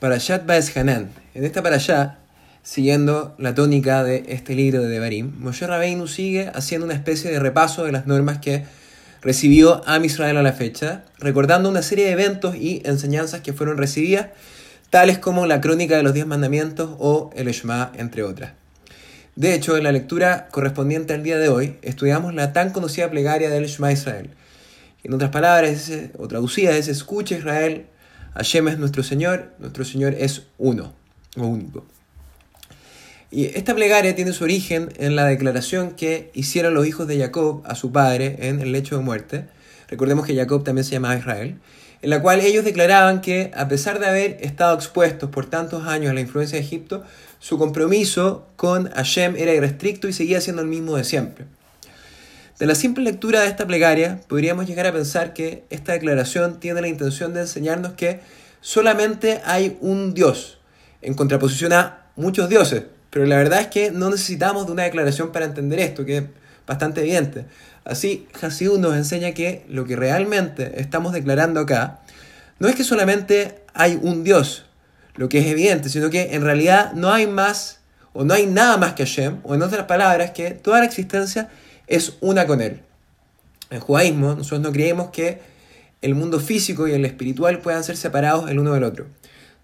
Parashat Baez Hanan. En esta parashá, siguiendo la tónica de este libro de Devarim, Moshe Rabbeinu sigue haciendo una especie de repaso de las normas que recibió a Israel a la fecha, recordando una serie de eventos y enseñanzas que fueron recibidas, tales como la crónica de los diez mandamientos o el Eshma, entre otras. De hecho, en la lectura correspondiente al día de hoy, estudiamos la tan conocida plegaria del Shema Israel. En otras palabras, o traducida, es Escucha Israel, Hashem es nuestro Señor, nuestro Señor es uno o único. Y esta plegaria tiene su origen en la declaración que hicieron los hijos de Jacob a su padre en el lecho de muerte. Recordemos que Jacob también se llamaba Israel, en la cual ellos declaraban que a pesar de haber estado expuestos por tantos años a la influencia de Egipto, su compromiso con Hashem era irrestricto y seguía siendo el mismo de siempre. De la simple lectura de esta plegaria, podríamos llegar a pensar que esta declaración tiene la intención de enseñarnos que solamente hay un Dios, en contraposición a muchos dioses. Pero la verdad es que no necesitamos de una declaración para entender esto, que es bastante evidente. Así, Hasidut nos enseña que lo que realmente estamos declarando acá no es que solamente hay un Dios, lo que es evidente, sino que en realidad no hay más o no hay nada más que Hashem, o en otras palabras, que toda la existencia es una con Él. En judaísmo, nosotros no creemos que el mundo físico y el espiritual puedan ser separados el uno del otro.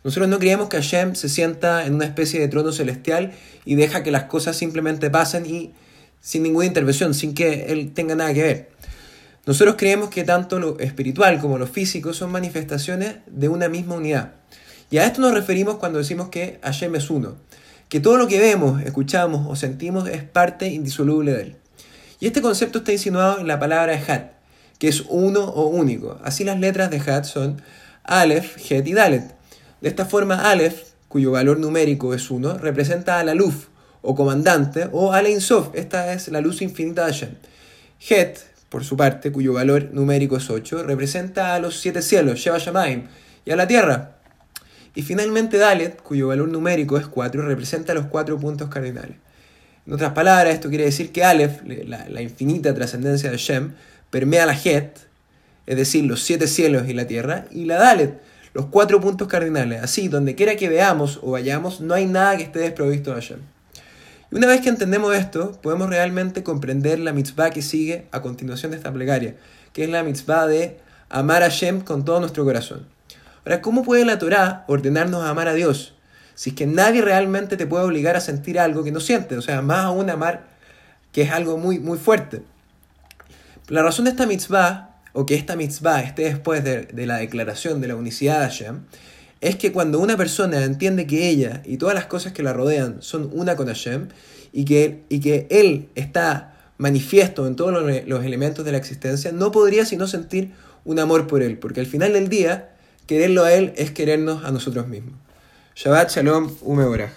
Nosotros no creemos que Hashem se sienta en una especie de trono celestial y deja que las cosas simplemente pasen y sin ninguna intervención, sin que Él tenga nada que ver. Nosotros creemos que tanto lo espiritual como lo físico son manifestaciones de una misma unidad. Y a esto nos referimos cuando decimos que Hashem es uno, que todo lo que vemos, escuchamos o sentimos es parte indisoluble de Él. Y este concepto está insinuado en la palabra Hat, que es uno o único. Así las letras de Hat son Aleph, Het y Dalet. De esta forma, Aleph, cuyo valor numérico es 1, representa a la luz o comandante, o a la Insof, esta es la luz infinita de Hashem. Het, por su parte, cuyo valor numérico es 8, representa a los siete cielos, Sheva Shamaim, y a la tierra. Y finalmente Dalet, cuyo valor numérico es 4, representa los cuatro puntos cardinales. En otras palabras, esto quiere decir que Aleph, la, infinita trascendencia de Shem, permea la Het, es decir, los siete cielos y la tierra, y la Dalet, los cuatro puntos cardinales. Así, donde quiera que veamos o vayamos, no hay nada que esté desprovisto de Hashem. Y una vez que entendemos esto, podemos realmente comprender la mitzvah que sigue a continuación de esta plegaria, que es la mitzvah de amar a Hashem con todo nuestro corazón. Ahora, ¿cómo puede la Torah ordenarnos a amar a Dios? Si es que nadie realmente te puede obligar a sentir algo que no sientes, o sea, más aún amar, que es algo muy, muy fuerte. La razón de esta mitzvah, o que esta mitzvah esté después de, la declaración de la unicidad de Hashem, es que cuando una persona entiende que ella y todas las cosas que la rodean son una con Hashem, y que, y que Él está manifiesto en todos los, los elementos de la existencia, no podría sino sentir un amor por Él, porque al final del día, quererlo a Él es querernos a nosotros mismos. Shabbat Shalom Umeorach.